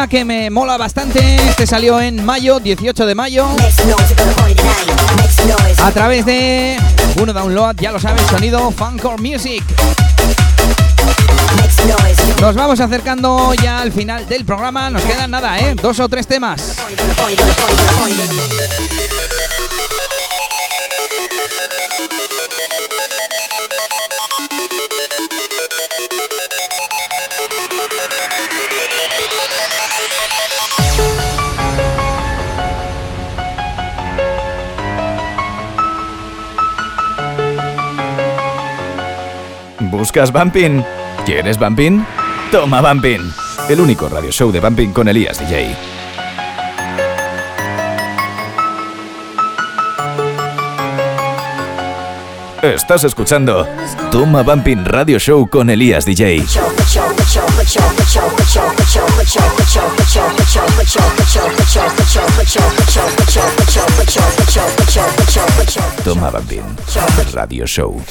Que me mola bastante. Este salió en mayo, 18 de mayo. A través de uno download, ya lo sabes, sonido Fancore Music. Nos vamos acercando ya al final del programa. Nos quedan nada, ¿eh? Dos o tres temas. ¿Buscas Bumping? ¿Quieres Bumping? Toma Bumping, el único radio show de Bumping con Elías DJ. Estás escuchando Toma Bumping Radio Show con Elías DJ. Toma Bumping Radio Show.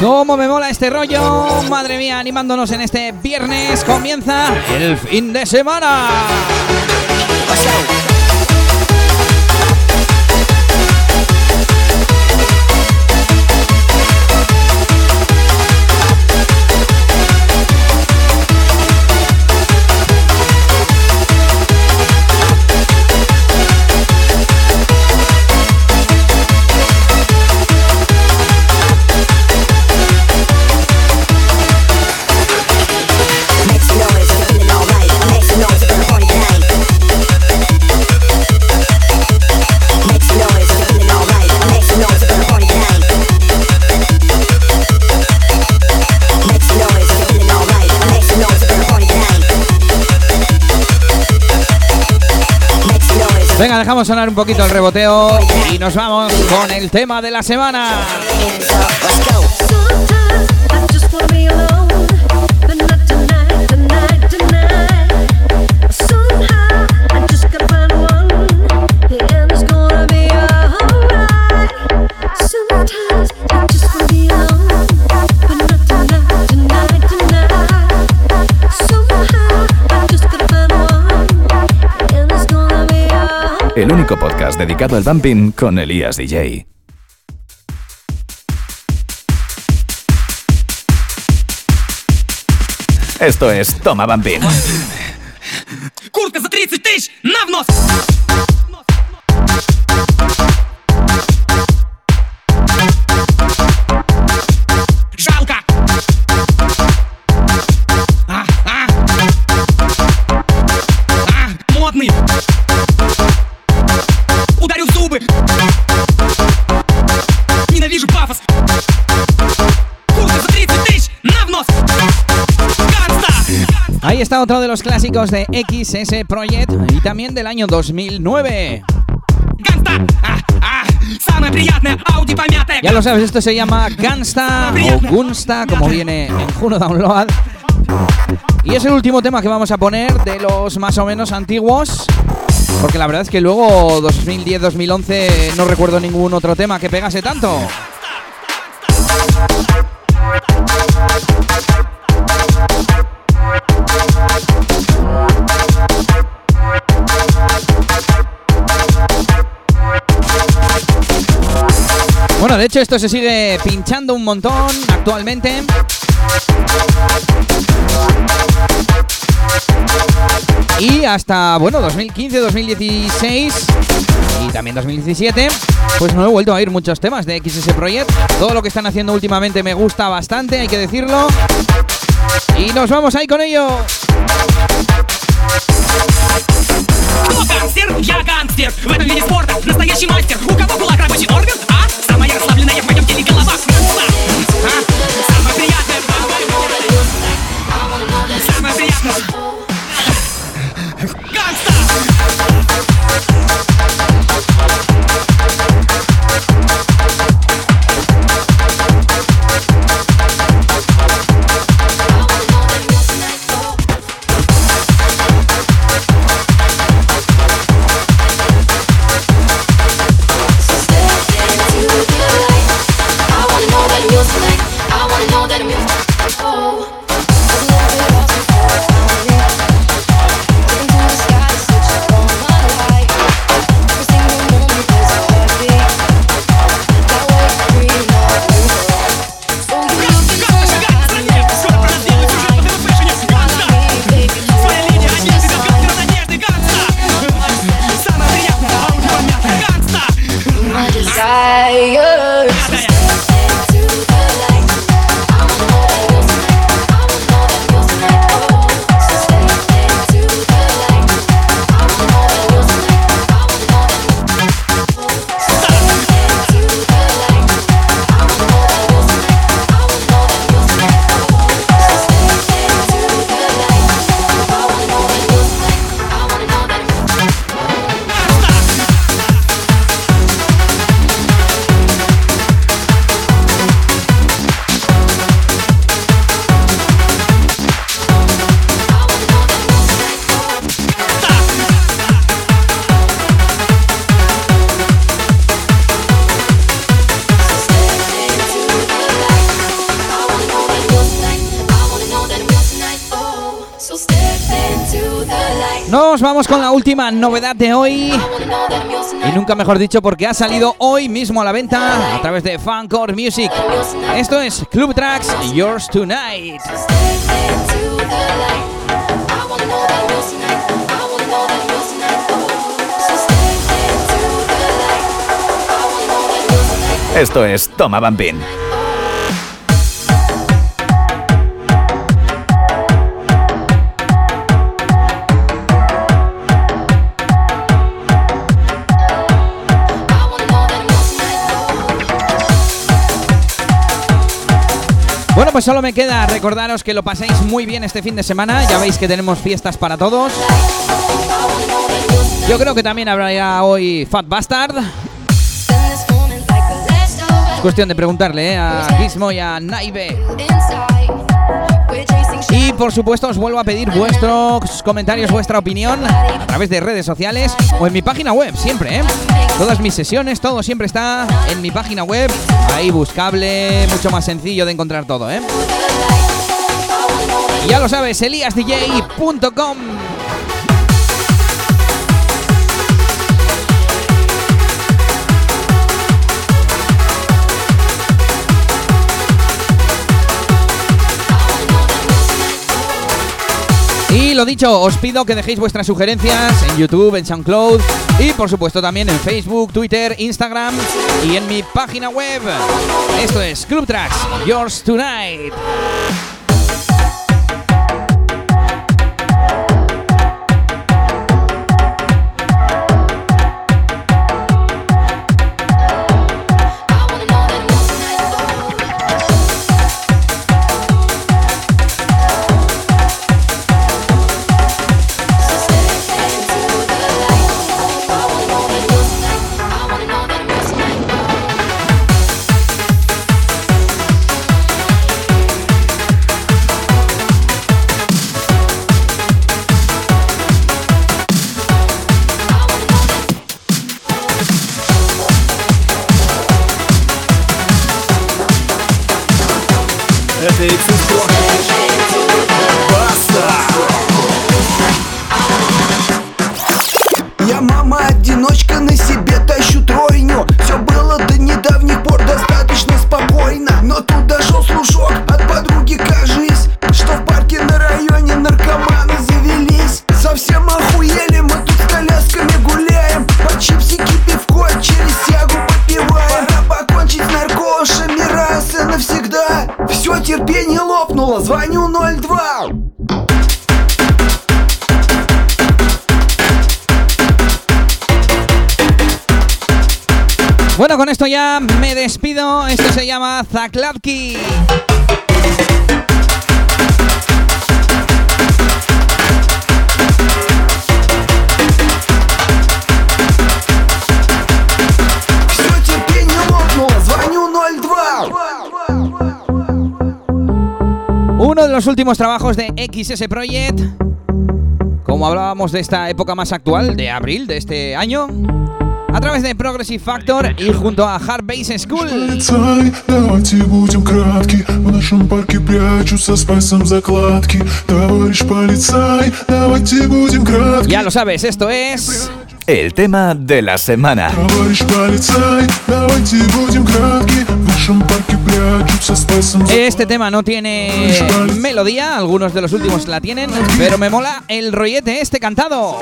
¿Cómo me mola este rollo? Madre mía, animándonos en este viernes. Comienza el fin de semana. Venga, dejamos sonar un poquito el reboteo y nos vamos con el tema de la semana. El único podcast dedicado al bumping con Elías DJ. Esto es Toma Bumping. Куртка за 30 тысяч на внос! Está otro de los clásicos de XS Project y también del año 2009. Ya lo sabes, esto se llama Gansta o Gunsta, como viene en Juno Download. Y es el último tema que vamos a poner de los más o menos antiguos. Porque la verdad es que luego 2010-2011 no recuerdo ningún otro tema que pegase tanto. Bueno, de hecho esto se sigue pinchando un montón actualmente. Y hasta, bueno, 2015, 2016 y también 2017, pues no he vuelto a oír muchos temas de XS Project. Todo lo que están haciendo últimamente me gusta bastante, hay que decirlo. Y nos vamos ahí con ello. Кто гангстер? Я гангстер В этом виде спорта настоящий мастер У кого кулак рабочий орган? А? Самая расслабленная в моем теле голова Гангста. Última novedad de hoy. Y nunca mejor dicho porque ha salido hoy mismo a la venta a través de Fancore Music. Esto es Club Tracks Yours Tonight. Esto es Toma Bambín. Bueno, pues solo me queda recordaros que lo paséis muy bien este fin de semana. Ya veis que tenemos fiestas para todos. Yo creo que también habrá ya hoy Fat Bastard. Es cuestión de preguntarle ¿eh? a Gizmo y a Naive. Y por supuesto os vuelvo a pedir vuestros comentarios, vuestra opinión a través de redes sociales o en mi página web, siempre, ¿eh? Todas mis sesiones, todo siempre está en mi página web, ahí buscable, mucho más sencillo de encontrar todo, ¿eh? Ya lo sabes, eliasdj.com. Y lo dicho, os pido que dejéis vuestras sugerencias en YouTube, en SoundCloud y por supuesto también en Facebook, Twitter, Instagram y en mi página web. Esto es Club Tracks, Yours Tonight. It's is four. Bueno, con esto ya me despido. Esto se llama Zaklavki. Uno de los últimos trabajos de XS Project, como hablábamos de esta época más actual, de abril de este año, A través de Progressive Factor y junto a Hard Bass School. Полицай, давайте будем кратки В нашем парке прячутся спайсом закладки Товарищ полицай, давайте будем кратки Ya lo sabes, esto es. El tema de la semana. Товарищ полицай, давайте будем кратки В нашем парке прячутся спайсом Este tema no tiene melodía, algunos de los últimos la tienen, pero me mola el rollete este cantado.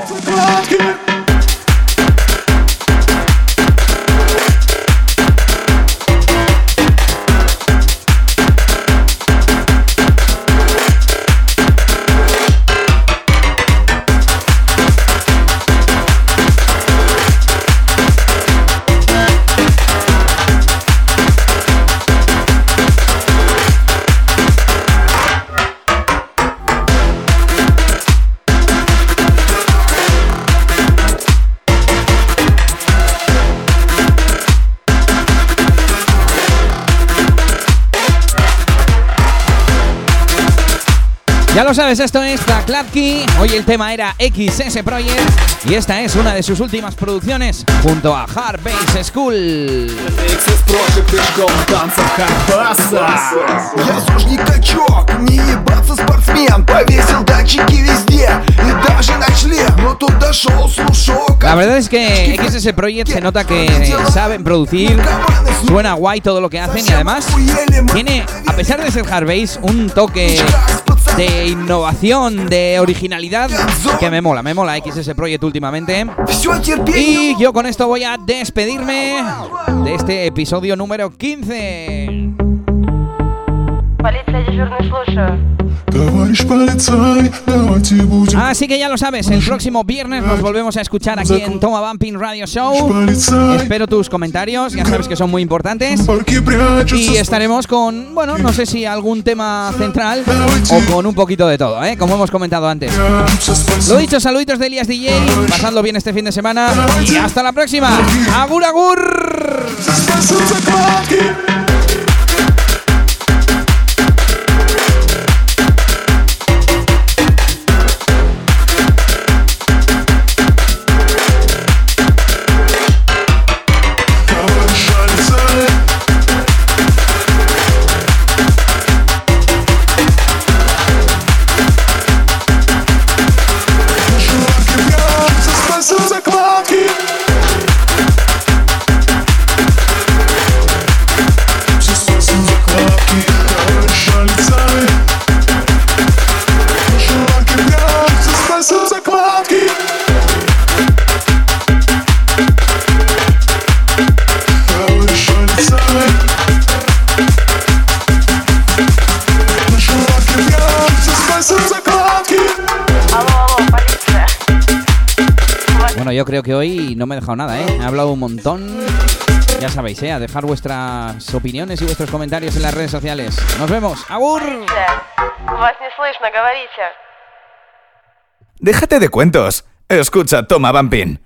Ya lo sabes, esto es The Klapki. Hoy el tema era XS Project y esta es una de sus últimas producciones junto a Hard Bass School. XS Project пешком в танцах Карпаса Я суж не качок, не ебаться спортсмен Повесил датчики везде и даже на член дошел слушок La verdad es que XS Project se nota que saben producir, suena guay todo lo que hacen y además tiene, a pesar de ser Hardbase, un toque de innovación, de originalidad que me mola, me mola XS Project últimamente. Y yo con esto voy a despedirme de este episodio número 15. Полиция дежурный, слушаю. Товарищ полицай, давайте будем Así que ya lo sabes, el próximo viernes nos volvemos a escuchar aquí en Toma Bumping Radio Show. Espero tus comentarios, ya sabes que son muy importantes. Y estaremos con, bueno, no sé si algún tema central o con un poquito de todo, ¿eh? como hemos comentado antes. Lo dicho, saluditos de Elias DJ, pasadlo bien este fin de semana y hasta la próxima. Agur, agur. yo creo que hoy no me he dejado nada, ¿eh? He hablado un montón. Ya sabéis, ¿eh? A dejar vuestras opiniones y vuestros comentarios en las redes sociales. Nos vemos. ¡Agur! Déjate de cuentos. Escucha, toma, Vampin.